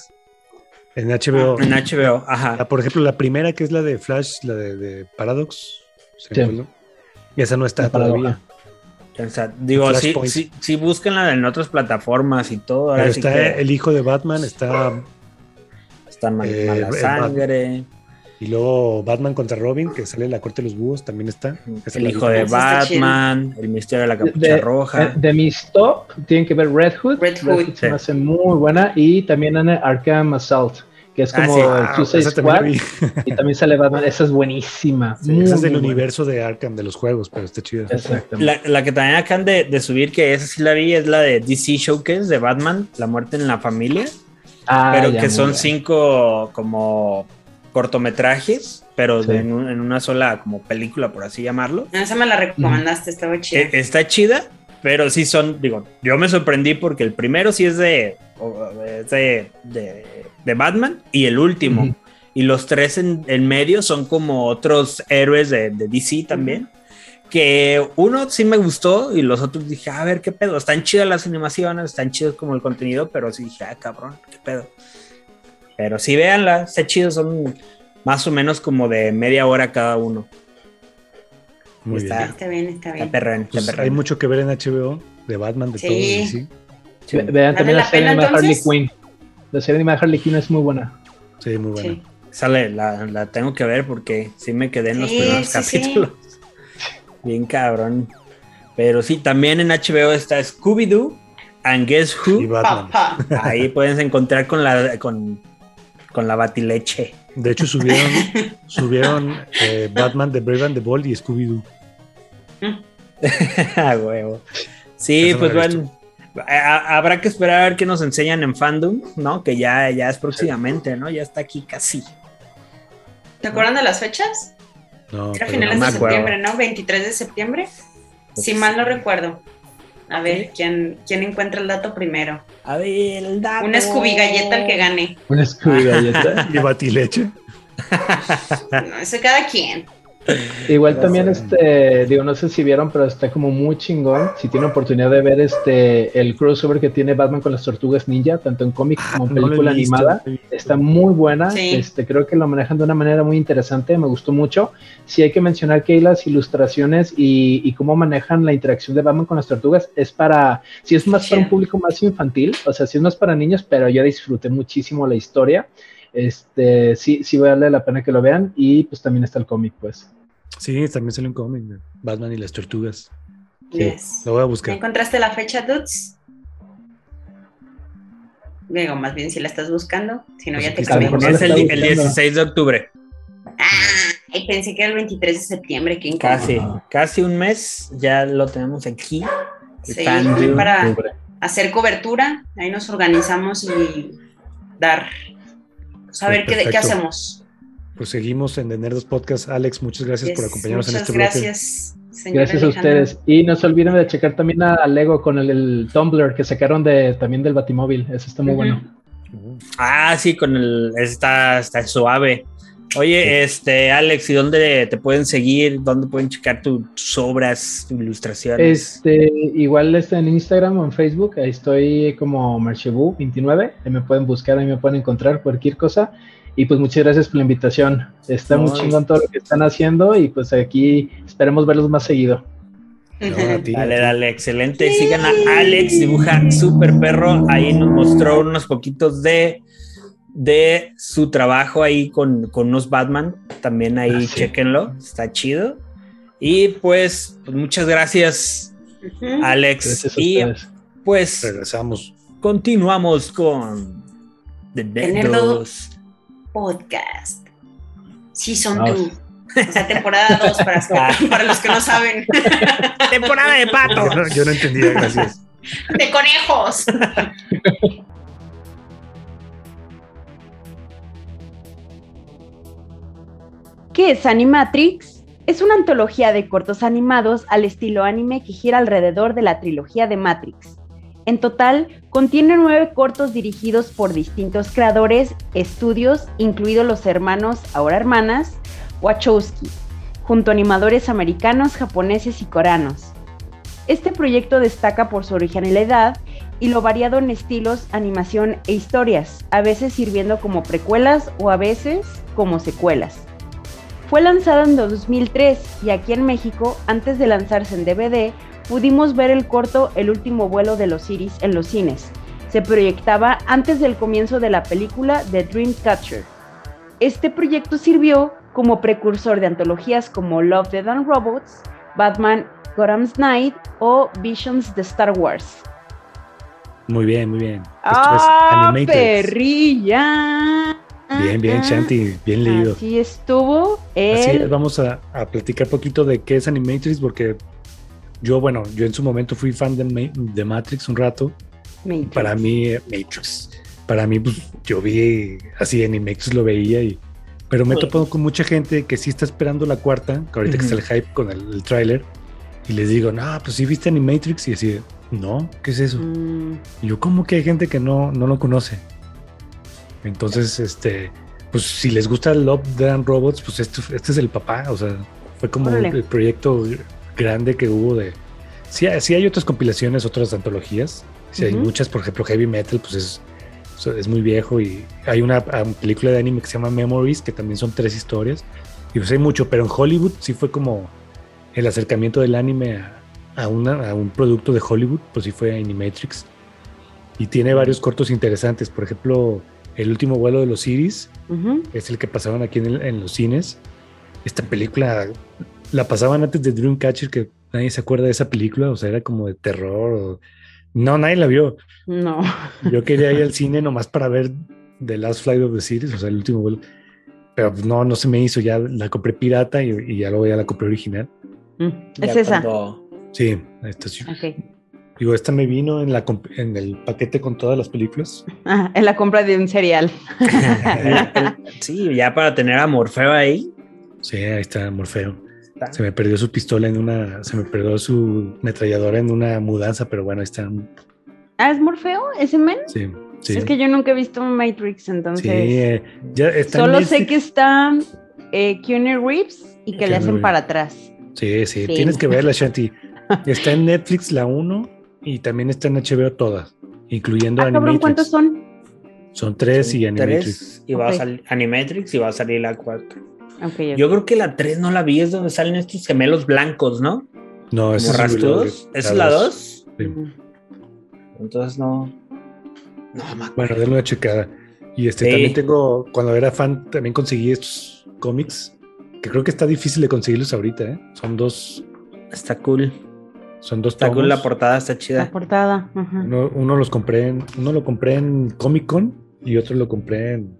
en HBO. en HBO, ajá. por ejemplo, la primera que es la de Flash, la de, Paradox. Y esa no está todavía. O sea, digo, sí, sí, sí, búsquenla en otras plataformas y todo. Pero está el hijo de Batman, está. Está mal, eh, mala sangre. Y luego Batman contra Robin, que sale en la corte de los búhos, también está. el hijo de Batman, el misterio de la capucha roja. De, mis top, tienen que ver Red Hood. Red Hood. se me hace muy buena. Y también Arkham Assault, que es ah, como ah, Suicide Squad. y también sale Batman. Esa es buenísima. esa es del universo de Arkham, de los juegos, pero está chida. La, la, que también acaban de, de, subir, que esa sí la vi, es la de DC Showcase de Batman, La muerte en la familia. Ah, pero que son cinco como cortometrajes, pero en, una sola como película, por así llamarlo. Ah, esa me la recomendaste, estaba chida. E, está chida, pero sí son, digo, yo me sorprendí porque el primero sí es de, de, de, Batman y el último. Y los tres en, medio son como otros héroes de, DC también. Que uno sí me gustó y los otros dije, a ver qué pedo. Están chidas las animaciones, están chidos como el contenido, pero sí dije, ah, cabrón, qué pedo. Pero sí, véanla, está chido, son más o menos como de media hora cada uno. Muy está, bien. Está bien, está bien. Está pues Hay mucho que ver en HBO de Batman, de todo. Sí. sí. Vean también la serie de Harley Quinn. La serie de Harley Quinn es muy buena. Sí, muy buena. Sale, la, la, tengo que ver porque sí me quedé en los primeros capítulos. Bien cabrón. Pero sí, también en HBO está Scooby-Doo and Guess Who. Ahí pueden encontrar con la con con la batileche. De hecho, subieron, subieron eh, Batman, The Brave and the Bold y Scooby-Doo. A huevo. Sí, pues bueno. Habrá que esperar a ver qué nos enseñan en fandom, ¿no? Que ya, ya es próximamente, ¿no? Ya está aquí casi. ¿Te acuerdan de las fechas? No, Era finales de septiembre, ¿no? 23 de septiembre. Si mal no recuerdo. A ver, ¿quién, ¿quién encuentra el dato primero? A ver, el dato. Una Scooby galleta el que gane. Una Scooby galleta. y batileche. no, eso cada quien. Igual también, este, digo, no sé si vieron, pero está como muy chingón. Si tienen oportunidad de ver este, el crossover que tiene Batman con las tortugas ninja, tanto en cómic como en película animada, está muy buena. Este, creo que lo manejan de una manera muy interesante, me gustó mucho. Sí hay que mencionar que hay las ilustraciones y, y cómo manejan la interacción de Batman con las tortugas es para, si es más para un público más infantil, o sea, si es más para niños, pero yo disfruté muchísimo la historia este, sí, sí vale la pena que lo vean y pues también está el cómic, pues. Sí, también sale un cómic de Batman y las tortugas. Yes. Lo voy a buscar. ¿Encontraste la fecha, Dudes? Digo, más bien si la estás buscando, si no pues ya te cambié. Es el, 16 de octubre. Ah, pensé que era el 23 de septiembre. ¿Qué casi, casi un mes, ya lo tenemos aquí. Sí, para hacer cobertura, ahí nos organizamos y dar a ver qué, qué, hacemos. Pues seguimos en The Nerdos Podcast. Alex, muchas gracias por acompañarnos en este gracias, Gracias a ustedes. Y no se olviden de checar también a Lego con el, Tumblr que sacaron de, también del Batimóvil. Eso está muy bueno. Ah, sí, con el. Está, está suave. Oye, este, Alex, ¿y dónde te pueden seguir? ¿Dónde pueden checar tus obras, tus ilustraciones? Este, igual está en Instagram o en Facebook, ahí estoy como Marchebu29, ahí me pueden buscar, ahí me pueden encontrar cualquier cosa. Y pues muchas gracias por la invitación. Está muy chingón todo lo que están haciendo y pues aquí esperemos verlos más seguido. dale, dale, excelente. Sigan a Alex, dibuja super perro. Ahí nos mostró unos poquitos de de su trabajo ahí con, unos Batman. También ahí ah, chequenlo, está chido. Y pues, pues muchas gracias, Alex. y pues regresamos. Continuamos con The Nerdos Podcast. Season 2. O sea, temporada 2 para, para, los que no saben. temporada de pato. Yo no, yo no entendía, gracias. De conejos. ¿Qué es Animatrix? Es una antología de cortos animados al estilo anime que gira alrededor de la trilogía de Matrix. En total, contiene nueve cortos dirigidos por distintos creadores, estudios, incluidos los hermanos, ahora hermanas, Wachowski, junto a animadores americanos, japoneses y coreanos. Este proyecto destaca por su originalidad y lo variado en estilos, animación e historias, a veces sirviendo como precuelas o a veces como secuelas. Fue lanzado en 2003 y aquí en México, antes de lanzarse en DVD, pudimos ver el corto El último vuelo de los Iris en los cines. Se proyectaba antes del comienzo de la película The Dreamcatcher. Este proyecto sirvió como precursor de antologías como Love, Dead and Robots, Batman Gotham's Night o Visions de Star Wars. Muy bien, muy bien. ¡Ah, perrilla! Bien, bien, Shanti, bien leído. Así estuvo. Así vamos a, platicar poquito de qué es Animatrix, porque yo, bueno, yo en su momento fui fan de, de Matrix un rato. Para mí, eh, Matrix. Para mí, pues yo vi así Animatrix, lo veía y. Pero me he topado con mucha gente que sí está esperando la cuarta, que ahorita que está el hype con el, tráiler, y les digo, no, pues sí viste Animatrix, y así, no, ¿qué es eso? Mm. Y yo, ¿cómo que hay gente que no, no lo conoce? Entonces, este, pues si les gusta Love, Dead Robots, pues este, este, es el papá, o sea, fue como el proyecto grande que hubo de... Sí, sí hay otras compilaciones, otras antologías, sí hay muchas, por ejemplo, Heavy Metal, pues es, es muy viejo y hay una, película de anime que se llama Memories, que también son tres historias, y pues hay mucho, pero en Hollywood sí fue como el acercamiento del anime a, a, una, a un producto de Hollywood, pues sí fue Animatrix. Y tiene varios cortos interesantes, por ejemplo el último vuelo de los Iris, es el que pasaban aquí en, los cines. Esta película la pasaban antes de Dreamcatcher, que nadie se acuerda de esa película, o sea, era como de terror. No, nadie la vio. No. Yo quería ir al cine nomás para ver The Last Flight of the Series, o sea, el último vuelo. Pero pues, no, no se me hizo. Ya la compré pirata y, ya luego ya la compré original. Mm, es esa. Sí, esta sí. Digo, esta me vino en, la, en el paquete con todas las películas. Ah, en la compra de un cereal. sí, ya para tener a Morfeo ahí. Sí, ahí está Morfeo. Se me perdió su pistola en una, se me perdió su metralladora en una mudanza, pero bueno, ahí está. ¿Ah, es Morfeo? ¿Ese men? Sí, sí. Es que yo nunca he visto Matrix, entonces. Sí, eh, ya está Solo sé que está eh, Keanu Reeves y que le hacen para atrás. Sí, sí, sí, tienes que verla, Shanti. Está en Netflix la 1 y también está en HBO todas, incluyendo ah, Animatrix. ¿Cuántos son? Son tres y Animatrix. y va a salir Animatrix y va a salir la 4. Yo creo que la 3 no la vi, es donde salen estos gemelos blancos, ¿no? No, esa es, la, ¿Esa es la 2. Sí. Entonces no. No, bueno, denle una checada. Y este también tengo, cuando era fan, también conseguí estos cómics, que creo que está difícil de conseguirlos ahorita, ¿eh? Son dos. Está cool. Son dos tomos. la portada está chida. La portada. Uno, los compré en, uno lo compré en Comic Con y otro lo compré en,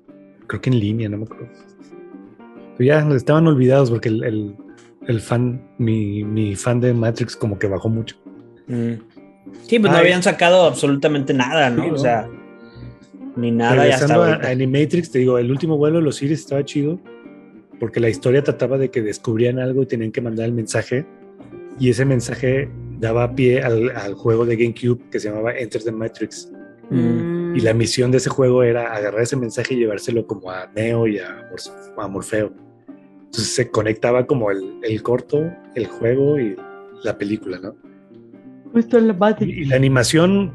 creo que en línea, no me acuerdo. Pero ya estaban olvidados porque el, fan, mi, fan de Matrix como que bajó mucho. Mm. Sí, pues no habían sacado absolutamente nada, ¿no? O sea, ni nada. ya estaba a Animatrix, te digo, el último vuelo de los Iris estaba chido porque la historia trataba de que descubrían algo y tenían que mandar el mensaje y ese mensaje daba pie al, juego de GameCube que se llamaba Enter the Matrix. Mm. Y la misión de ese juego era agarrar ese mensaje y llevárselo como a Neo y a, Morfeo. Entonces se conectaba como el, el, corto, el juego y la película, ¿no? y, la animación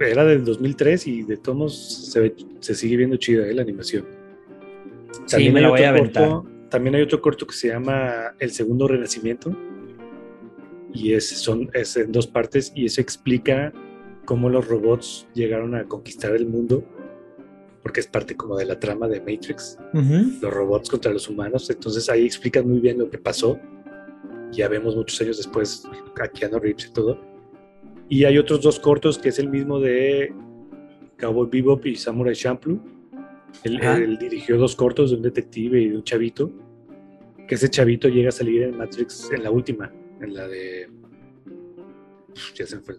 era del 2003 y de todos se, se sigue viendo chida ¿eh? la animación. También me lo voy a corto, También hay otro corto que se llama El Segundo Renacimiento y es, son, es en dos partes y eso explica cómo los robots llegaron a conquistar el mundo porque es parte como de la trama de Matrix, los robots contra los humanos, entonces ahí explican muy bien lo que pasó, ya vemos muchos años después a Keanu Reeves y todo, y hay otros dos cortos que es el mismo de Cowboy Bebop y Samurai Champloo, él, dirigió dos cortos de un detective y de un chavito, que ese chavito llega a salir en Matrix en la última, en la de... Ya se me fue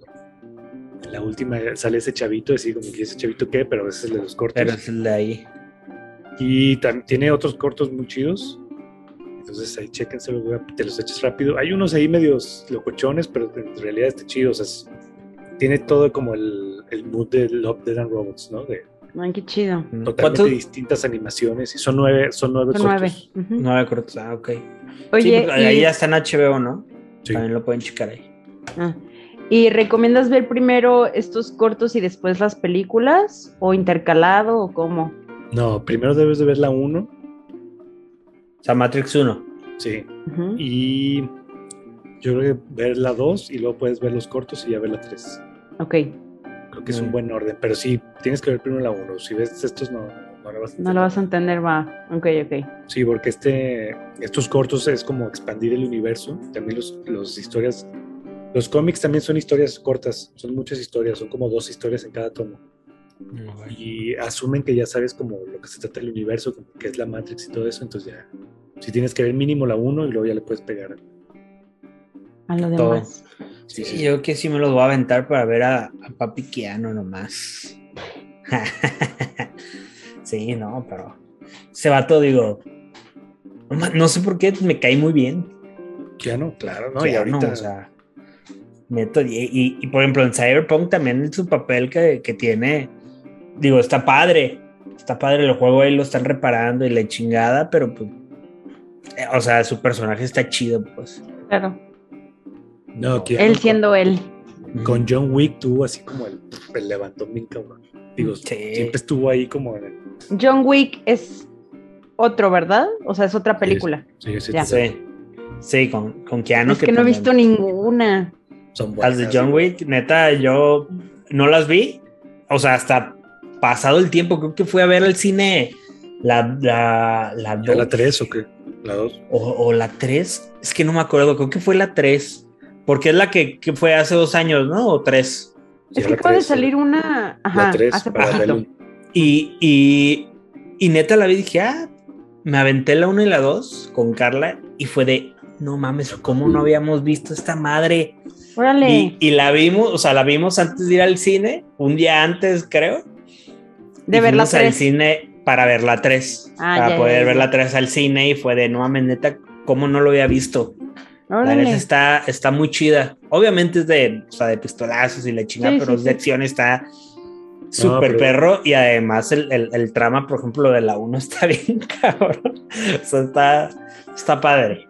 En la última sale ese chavito, así como que ese chavito qué, pero ese es el de los cortos. Pero es el de ahí. Y tiene otros cortos muy chidos. Entonces ahí chéquense, te los echas rápido. Hay unos ahí medios locochones, pero en realidad está chido. O sea, tiene todo como el, el mood de Love, Dead and Robots, ¿no? De, Ay, qué chido. Totalmente distintas animaciones y son nueve, son nueve son cortos. Nueve. nueve cortos, ah, ok. Oye, ahí ya está en HBO, ¿no? También lo pueden checar ahí. Ah. ¿Y recomiendas ver primero estos cortos y después las películas? ¿O intercalado o cómo? No, primero debes de ver la 1. O sea, Matrix 1. Sí. Y yo creo que ver la 2 y luego puedes ver los cortos y ya ver la 3. Ok. Creo que es un buen orden, pero sí, tienes que ver primero la 1. Si ves estos, no, no lo vas a entender. No lo vas a entender, va. Ok, ok. Sí, porque este, estos cortos es como expandir el universo. También los, los historias, los cómics también son historias cortas, son muchas historias, son como dos historias en cada tomo. Y asumen que ya sabes como lo que se trata del universo, como que es la Matrix y todo eso, entonces ya, si tienes que ver mínimo la 1 y luego ya le puedes pegar a lo demás. Sí, yo que sí me los voy a aventar para ver a, a Papi Keanu nomás. sí, no, pero se va todo, digo, no, sé por qué me cae muy bien. Keanu, claro, ¿no? y ahorita... o sea, y, y, por ejemplo en Cyberpunk también su papel que, que, tiene, digo, está padre, está padre el juego ahí lo están reparando y la chingada, pero pues, eh, o sea, su personaje está chido, pues. Claro. No, él siendo él. Con John Wick tuvo así como el, el levantón bien cabrón. Digo, siempre estuvo ahí como en John Wick es otro, ¿verdad? O sea, es otra película. Sí, sí, sí. Sí, con, con Keanu. Es que, no he visto ninguna. Son las de John Wick, neta, yo no las vi. O sea, hasta pasado el tiempo, creo que fui a ver al cine la, la, la, ¿La 3 o qué? ¿La 2? O, o, la 3, es que no me acuerdo, creo que fue la 3. Porque es la que, fue hace dos años, ¿no? O tres. Es que puede salir una. Ajá, hace y, y, y, neta la vi y dije, ah, me aventé la una y la dos con Carla y fue de, no mames, ¿cómo no habíamos visto esta madre? Órale. Y, la vimos, o sea, la vimos antes de ir al cine, un día antes, creo. De ver la al cine para ver la 3. Ah, para poder ver la 3 al cine y fue de, no mames, neta, ¿cómo no lo había visto? está, está muy chida. Obviamente es de, o sea, de pistolazos y la chingada, pero es de acción, está súper perro. Y además el, el, trama, por ejemplo, de la 1 está bien cabrón. O sea, está, está padre.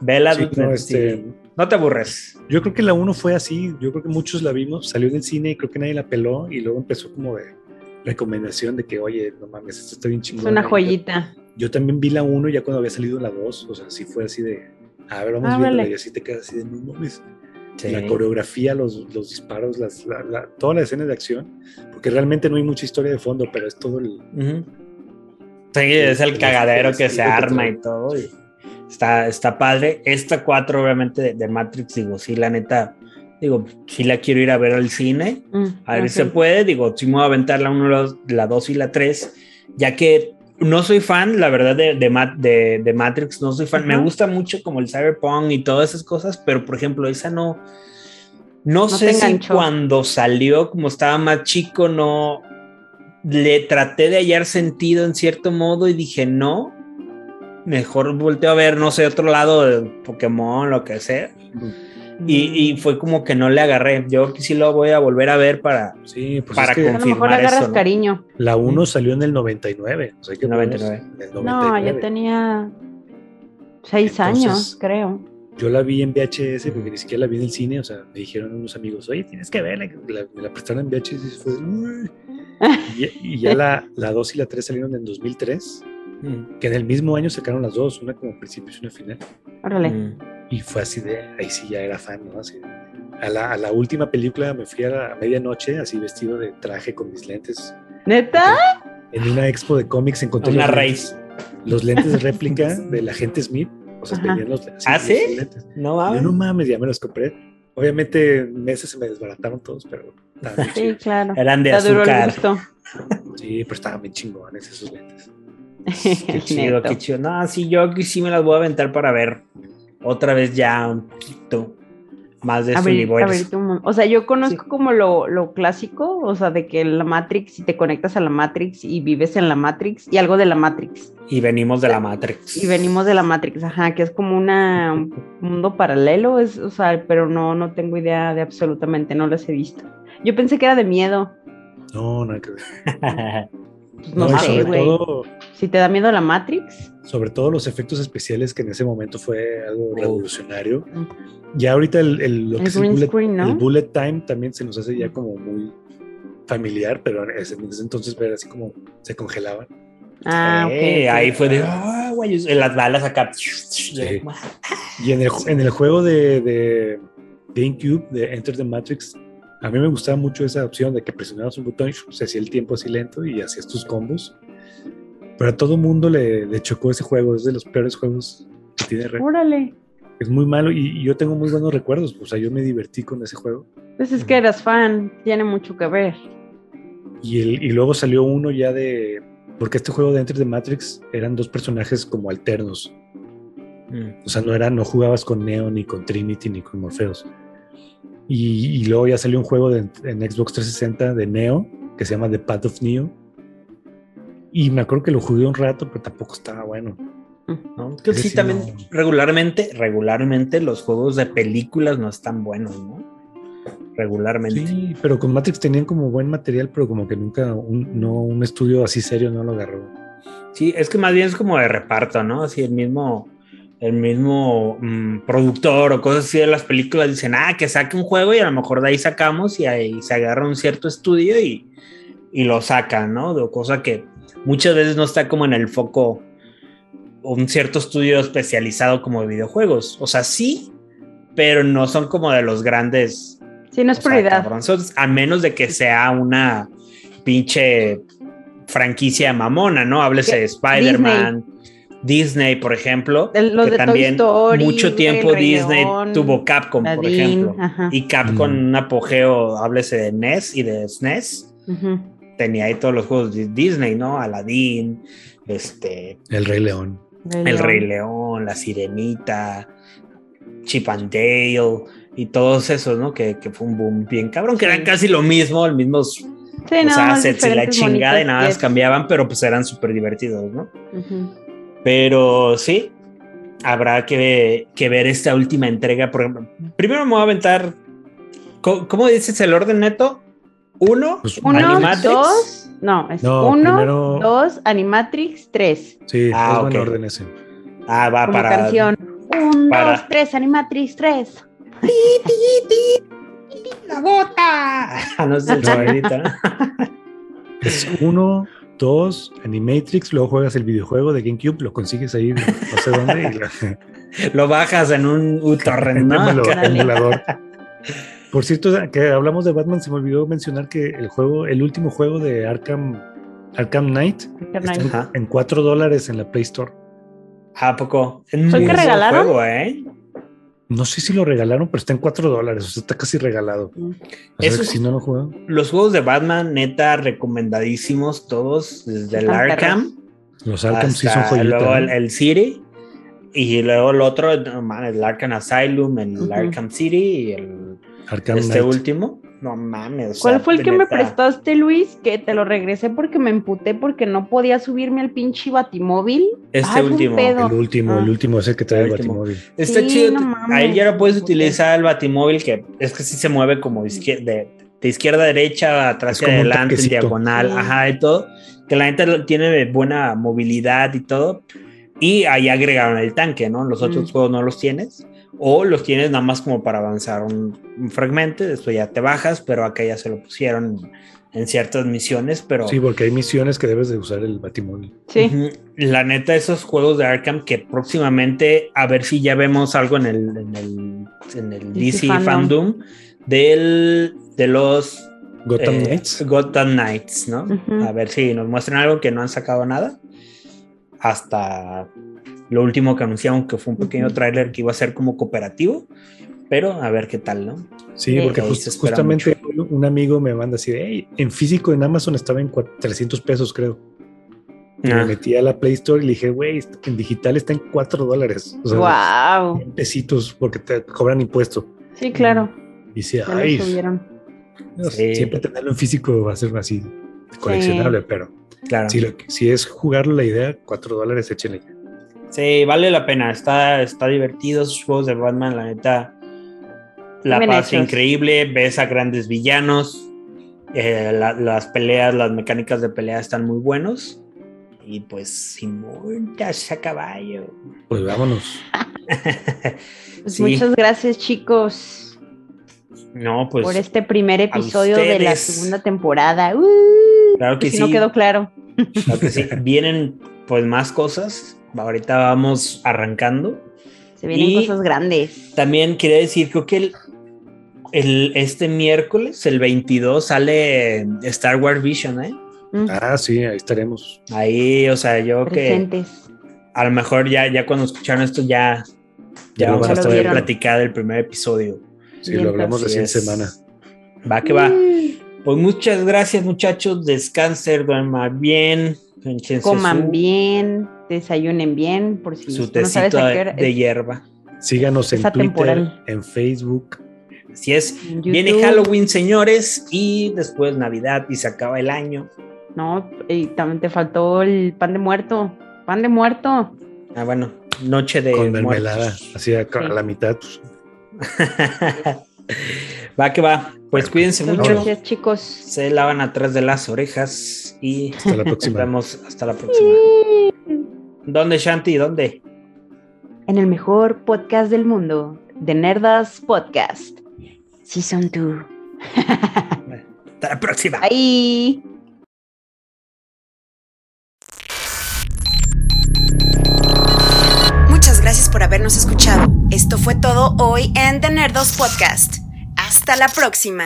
Vela, no, este, no te aburres. Yo creo que la 1 fue así. Yo creo que muchos la vimos, salió del cine y creo que nadie la peló. Y luego empezó como de recomendación de que, oye, no mames, esto está bien chingón. Es una joyita. Yo también vi la 1 ya cuando había salido la 2. O sea, sí fue así de a ver, vamos ah, viendo y así te quedas así de no La coreografía, los, los disparos, las, la, toda la escena de acción, porque realmente no hay mucha historia de fondo, pero es todo el. Sí, es el, cagadero que se arma y todo. Y está, está padre. Esta 4, obviamente, de, Matrix, digo, sí, la neta, digo, sí la quiero ir a ver al cine, mm, a ver si se puede. Digo, sí me voy a aventar la 1, la 2 y la 3, ya que no soy fan, la verdad, de, de, de, Matrix, no soy fan. Me gusta mucho como el Cyberpunk y todas esas cosas, pero por ejemplo, esa no. No, sé si cuando salió, como estaba más chico, no. Le traté de hallar sentido en cierto modo y dije no. Mejor volteo a ver, no sé, otro lado de Pokémon, lo que sea. Y, fue como que no le agarré. Yo sí lo voy a volver a ver para, sí, pues para confirmar. A lo mejor le agarras cariño. La 1 salió en el 99. O sea, que 99. No, yo tenía 6 años, creo. Yo la vi en VHS porque ni siquiera la vi en el cine. O sea, me dijeron unos amigos, oye, tienes que verla. me la prestaron en VHS y fue. y, ya la, la 2 y la 3 salieron en 2003. Mm. Que en el mismo año sacaron las dos, una como principio y una final. Órale. Mm. Y fue así de, ahí sí ya era fan, ¿no? Así, a, la, a la última película me fui a, la, medianoche, así vestido de traje con mis lentes. ¿Neta? En una expo de cómics encontré una raíz. Los lentes de réplica del agente Smith. O sea, tenían los, ¿Ah, sí? No mames. no mames, ya me los compré. Obviamente, meses se me desbarataron todos, pero. Sí, claro. Eran de azúcar. Sí, pero estaban bien chingones esos lentes. Qué chido, qué chido. No, sí, yo aquí sí me las voy a aventar para ver otra vez ya un poquito más de eso. O sea, yo conozco como lo, lo, clásico, o sea, de que la Matrix, si te conectas a la Matrix y vives en la Matrix y algo de la Matrix. Y venimos de la Matrix. Y venimos de la Matrix, ajá, que es como una, un mundo paralelo, es, o sea, pero no, no tengo idea de absolutamente, no las he visto. Yo pensé que era de miedo. No, no hay que ver. Pues no, sé, güey. Si te da miedo la Matrix. Sobre todo los efectos especiales que en ese momento fue algo revolucionario. Ya ahorita el, el, lo que es el, bullet, time también se nos hace ya como muy familiar, pero en ese, entonces ver así como se congelaban. Ah, eh, Ahí fue de, oh, güey, las balas acá. Y en el, en el juego de, de GameCube, de Enter the Matrix, a mí me gustaba mucho esa opción de que presionabas un botón y se hacía el tiempo así lento y hacías tus combos. Pero a todo mundo le, le chocó ese juego, es de los peores juegos que tiene Red. Órale. Es muy malo y, yo tengo muy buenos recuerdos, o sea, yo me divertí con ese juego. Pues es que eras fan, tiene mucho que ver. Y, el, y luego salió uno ya de... Porque este juego de Enter the Matrix eran dos personajes como alternos. Mm. O sea, no, era, no jugabas con Neo, ni con Trinity, ni con Morpheus y, luego ya salió un juego en Xbox 360 de Neo que se llama The Path of Neo. Y me acuerdo que lo jugué un rato, pero tampoco estaba bueno. ¿No? Que sí, también regularmente, regularmente los juegos de películas no están buenos, ¿no? Regularmente. Sí, pero con Matrix tenían como buen material, pero como que nunca un, no, un estudio así serio no lo agarró. Sí, es que más bien es como de reparto, ¿no? Así el mismo el mismo mm, productor o cosas así de las películas dicen, ah, que saque un juego y a lo mejor de ahí sacamos y ahí se agarra un cierto estudio y, y lo sacan, ¿no? De cosa que muchas veces no está como en el foco un cierto estudio especializado como de videojuegos. O sea, sí, pero no son como de los grandes. Sí, no es prioridad. a menos de que sea una pinche franquicia mamona, ¿no? Háblese de Spider-Man. Disney, por ejemplo, que también mucho tiempo Disney tuvo Capcom, por ejemplo, y Capcom mm. un apogeo, háblese de NES y de SNES, tenía ahí todos los juegos de Disney, ¿no? Aladdin, este, El Rey León, El Rey León, La Sirenita, Chip and Dale y todos esos, ¿no? Que, fue un boom bien cabrón, que eran casi lo mismo, el mismo sí, o sea, y la chingada y nada más cambiaban, pero pues eran súper divertidos, ¿no? Pero sí, habrá que, ver esta última entrega. Por primero me voy a aventar. ¿Cómo, dices el orden neto? Uno, pues, Animatrix. Dos, no, es uno, dos, Animatrix, tres. Sí, ah, es buen orden ese. Ah, va Como para. canción. Un, dos, tres, Animatrix, tres. ¡La bota! No sé, Es uno, Dos, Animatrix, luego juegas el videojuego de GameCube, lo consigues ahí, no sé dónde, y lo... bajas en un torrent, ¿no? emulador. Por cierto, que hablamos de Batman, se me olvidó mencionar que el juego, el último juego de Arkham, Arkham Knight, está en, 4 dólares en la Play Store. ¿A poco? Es muy que regalaron? Juego, ¿eh? No sé si lo regalaron, pero está en 4 dólares, o sea, está casi regalado. Eso, si no lo juegan. Los juegos de Batman, neta, recomendadísimos todos, desde el Arkham. Los Arkham sí son joyitas. Luego el, City, y luego el otro, el Arkham Asylum, el Arkham City y el Arkham este último. No mames. ¿Cuál fue el que me prestaste, Luis? Que te lo regresé porque me emputé porque no podía subirme al pinche batimóvil. Este último. El último, el ah. último es el que trae el, batimóvil. Está chido. ahí ya lo puedes utilizar el batimóvil, que es que sí se mueve como de, izquierda, a derecha, atrás y adelante, en diagonal, ajá, y todo. Que la gente tiene buena movilidad y todo. Y ahí agregaron el tanque, ¿no? Los otros mm. juegos no los tienes o los tienes nada más como para avanzar un, fragmento, después ya te bajas, pero acá ya se lo pusieron en ciertas misiones, pero... Sí, porque hay misiones que debes de usar el Batimóvil. Sí. La neta, esos juegos de Arkham que próximamente, a ver si ya vemos algo en el, en el, en el DC, Fandom, del, de los... Gotham eh, Knights. Gotham Knights, ¿no? A ver si nos muestran algo que no han sacado nada. Hasta lo último que anunciaron que fue un pequeño tráiler que iba a ser como cooperativo, pero a ver qué tal, ¿no? Sí, porque justamente un amigo me manda así de, en físico en Amazon estaba en 300 pesos, creo. me ah. metí a la Play Store y le dije, güey, en digital está en 4 dólares. O sea, wow. pesitos porque te cobran impuesto. Sí, claro. Y decía, ay, siempre tenerlo en físico va a ser así coleccionable, pero claro. si, si es jugarlo la idea, 4 dólares, échenle. Sí, vale la pena. Está, está divertido esos juegos de Batman, la neta. La paz increíble, ves a grandes villanos. Eh, las peleas, las mecánicas de pelea están muy buenos. Y pues, sin muchas a caballo. Pues vámonos. pues muchas gracias, chicos. No, pues. Por este primer episodio de la segunda temporada. claro que sí. no quedó claro. Claro que sí. Vienen pues más cosas Ahorita vamos arrancando. Se vienen cosas grandes. También quería decir, creo que el, este miércoles, el 22, sale Star Wars Vision, ¿eh? Mm. Ah, sí, ahí estaremos. Ahí, o sea, yo que a lo mejor ya, ya cuando escucharon esto ya, ya, vamos a estar platicar el primer episodio. Sí, lo hablamos recién semana. Va que va. Pues muchas gracias, muchachos. Descansen, duerman bien. Coman bien desayunen bien, por si su no sabes de, hierba. Síganos en Twitter, en Facebook. Si es, viene Halloween, señores, y después Navidad y se acaba el año. No, y también te faltó el pan de muerto. Pan de muerto. Ah, bueno, noche de. Con mermelada, así a, la mitad. Pues. va que va. Pues cuídense mucho. Gracias, chicos. Se lavan atrás de las orejas y hasta la próxima. Nos vemos hasta la próxima. ¿Dónde, Shanti? ¿Dónde? En el mejor podcast del mundo, The Nerdas Podcast. Season 2. Hasta la próxima. Bye. Muchas gracias por habernos escuchado. Esto fue todo hoy en The Nerdos Podcast. Hasta la próxima.